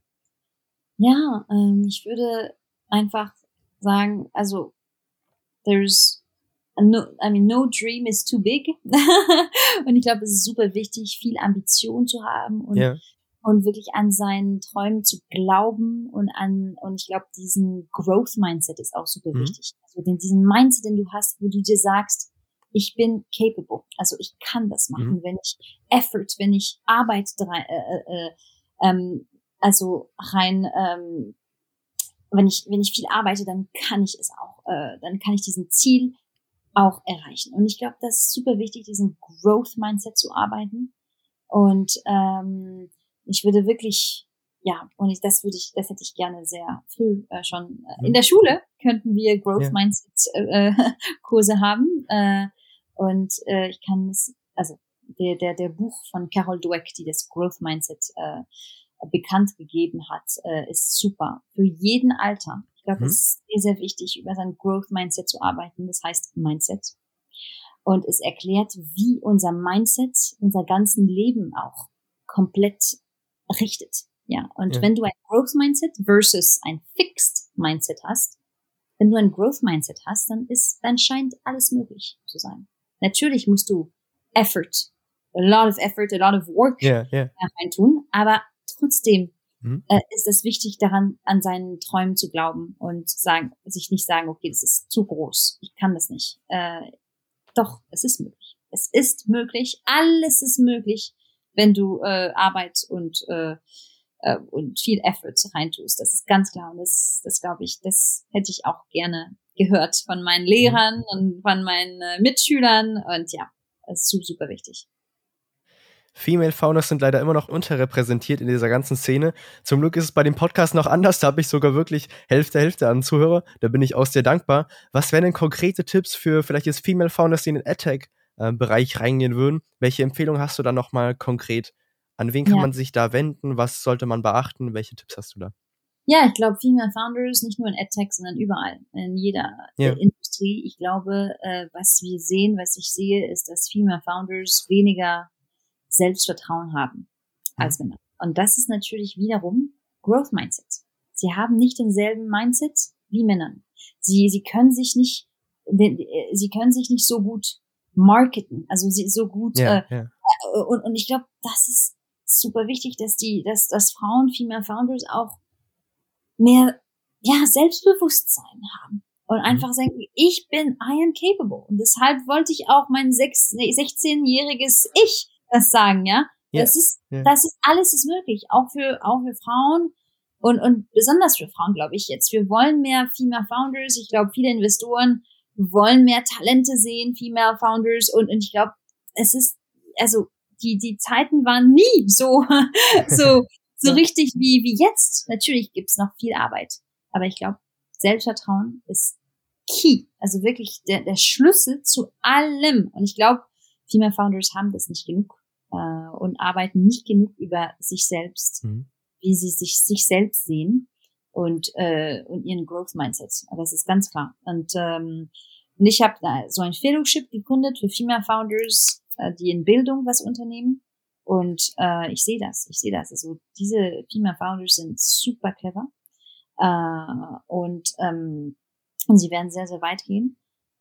Ja, ähm, ich würde einfach sagen, also there's no, I mean, no dream is too big. *laughs* und ich glaube, es ist super wichtig, viel Ambition zu haben und Ja. Und wirklich an seinen Träumen zu glauben und an und ich glaube diesen Growth Mindset ist auch super Mhm. wichtig. Also den, diesen Mindset, den du hast, wo du dir sagst, ich bin capable, also ich kann das machen, wenn ich Effort, wenn ich Arbeit drei, äh, äh, ähm, also rein ähm, wenn ich wenn ich viel arbeite, dann kann ich es auch, äh, dann kann ich diesen Ziel auch erreichen. Und ich glaube, das ist super wichtig, diesen Growth Mindset zu arbeiten. Und ähm, ich würde wirklich, ja, und ich, das würde ich, das hätte ich gerne sehr früh äh, schon äh, in der Schule könnten wir Growth Ja. Mindset äh, *laughs* Kurse haben. Äh, und äh, ich kann es, also der, der, der Buch von Carol Dweck, die das Growth Mindset äh, bekannt gegeben hat, äh, ist super. Für jeden Alter. Ich glaube, Mhm. es ist sehr, sehr wichtig, über sein Growth Mindset zu arbeiten. Das heißt Mindset. Und es erklärt, wie unser Mindset, unser ganzen Leben auch komplett richtet. Ja, und ja. wenn du ein Growth Mindset versus ein Fixed Mindset hast, wenn du ein Growth Mindset hast, dann ist, dann scheint alles möglich zu sein. Natürlich musst du Effort, a lot of effort, a lot of work yeah, yeah. reintun, aber trotzdem mhm. äh, ist es wichtig daran, an seinen Träumen zu glauben und sagen, sich nicht sagen, okay, das ist zu groß, ich kann das nicht. Äh, doch, es ist möglich. Es ist möglich, alles ist möglich, wenn du äh, Arbeit und äh, äh, und viel Effort reintust. Das ist ganz klar. Und das, das glaube ich, das hätte ich auch gerne gehört von meinen Lehrern mhm. und von meinen äh, Mitschülern. Und ja, das ist super, super wichtig. Female Founders sind leider immer noch unterrepräsentiert in dieser ganzen Szene. Zum Glück ist es bei dem Podcast noch anders. Da habe ich sogar wirklich Hälfte, Hälfte an Zuhörer. Da bin ich auch sehr dankbar. Was wären denn konkrete Tipps für vielleicht jetzt Female Founders, die in den AdTech-Bereich reingehen würden? Welche Empfehlung hast du da nochmal konkret? An wen kann ja. man sich da wenden? Was sollte man beachten? Welche Tipps hast du da? Ja, ich glaube, Female Founders, nicht nur in AdTech, sondern überall, in jeder ja. Industrie. Ich glaube, äh, was wir sehen, was ich sehe, ist, dass Female Founders weniger Selbstvertrauen haben als Männer. Und das ist natürlich wiederum Growth Mindset. Sie haben nicht denselben Mindset wie Männer. Sie, sie können sich nicht, sie können sich nicht so gut marketen, also sie so gut, ja, äh, ja. Und, und ich glaube, das ist super wichtig, dass die, dass, dass Frauen, Female Founders auch mehr, ja, Selbstbewusstsein haben und mhm. einfach sagen, ich bin I am capable. Und deshalb wollte ich auch mein 16-jähriges Ich das sagen, ja. Yeah. Das ist, yeah. das ist, alles ist möglich. Auch für, auch für Frauen und, und besonders für Frauen, glaube ich jetzt. Wir wollen mehr Female Founders. Ich glaube, viele Investoren wollen mehr Talente sehen, Female Founders. Und, und ich glaube, es ist, also, die, die Zeiten waren nie so, *laughs* so, so ja. richtig wie, wie jetzt. Natürlich gibt's noch viel Arbeit. Aber ich glaube, Selbstvertrauen ist key. Also wirklich der, der Schlüssel zu allem. Und ich glaube, Female Founders haben das nicht genug äh, und arbeiten nicht genug über sich selbst, mhm. wie sie sich, sich selbst sehen und, äh, und ihren Growth Mindset. Das ist ganz klar. Und, ähm, und ich habe so ein Fellowship gegründet für Female Founders, äh, die in Bildung was unternehmen. Und äh, ich sehe das, ich sehe das. Also diese Female Founders sind super clever äh, und ähm, und sie werden sehr sehr weit gehen,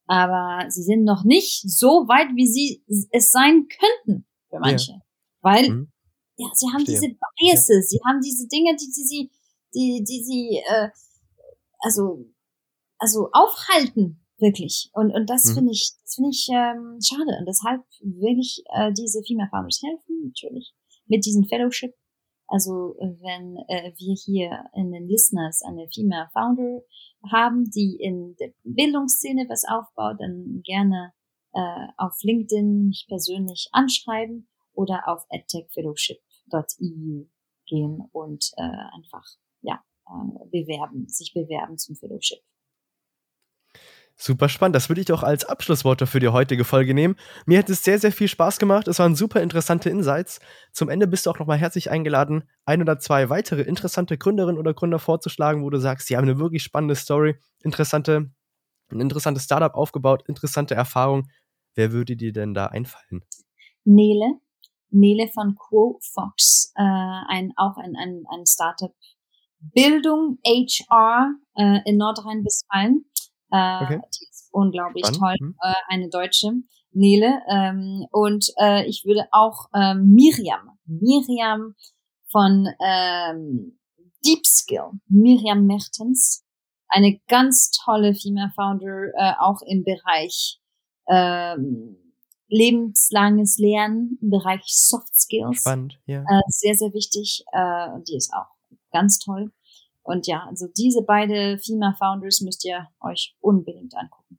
aber sie sind noch nicht so weit, wie sie es sein könnten für manche. Ja. Weil, mhm. ja, sie haben Verstehe. diese Biases, ja. sie haben diese Dinge, die, die sie, die, die sie, äh, also, also aufhalten, wirklich. Und, und das mhm. finde ich, das finde ich ähm, schade. Und deshalb will ich äh, diese Female Farmers helfen, natürlich, mit diesem Fellowship. Also wenn äh, wir hier in den Listeners eine Female Founder haben, die in der Bildungsszene was aufbaut, dann gerne äh, auf LinkedIn mich persönlich anschreiben oder auf edtechfellowship.eu gehen und äh, einfach äh, bewerben, sich bewerben zum Fellowship. Super spannend. Das würde ich auch als Abschlussworte für die heutige Folge nehmen. Mir hat es sehr, sehr viel Spaß gemacht. Es waren super interessante Insights. Zum Ende bist du auch nochmal herzlich eingeladen, ein oder zwei weitere interessante Gründerinnen oder Gründer vorzuschlagen, wo du sagst, sie haben eine wirklich spannende Story, interessante, ein interessantes Startup aufgebaut, interessante Erfahrung. Wer würde dir denn da einfallen? Nele. Nele von Quo Fox, äh, ein, auch ein, ein, ein Startup. Bildung HR äh, in Nordrhein-Westfalen. Äh, okay. Die ist unglaublich Spannend. toll. Hm. Äh, eine Deutsche, Nele. Ähm, und äh, ich würde auch ähm, Miriam, Miriam von ähm, Deep Skill, Miriam Mertens, eine ganz tolle Female Founder, äh, auch im Bereich ähm, lebenslanges Lernen im Bereich Soft Skills. Spannend, ja. Äh, sehr, sehr wichtig. Äh, und die ist auch ganz toll. Und ja, also diese beide Female Founders müsst ihr euch unbedingt angucken.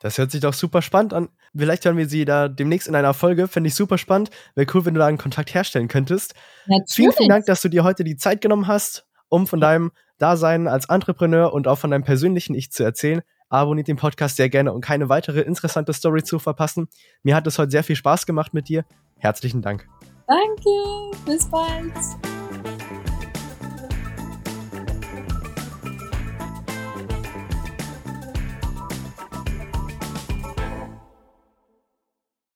Das hört sich doch super spannend an. Vielleicht hören wir sie da demnächst in einer Folge. Fände ich super spannend. Wäre cool, wenn du da einen Kontakt herstellen könntest. Natürlich. Vielen, vielen Dank, dass du dir heute die Zeit genommen hast, um von deinem Dasein als Entrepreneur und auch von deinem persönlichen Ich zu erzählen abonniert den Podcast sehr gerne, um keine weitere interessante Story zu verpassen. Mir hat es heute sehr viel Spaß gemacht mit dir. Herzlichen Dank. Danke, bis bald.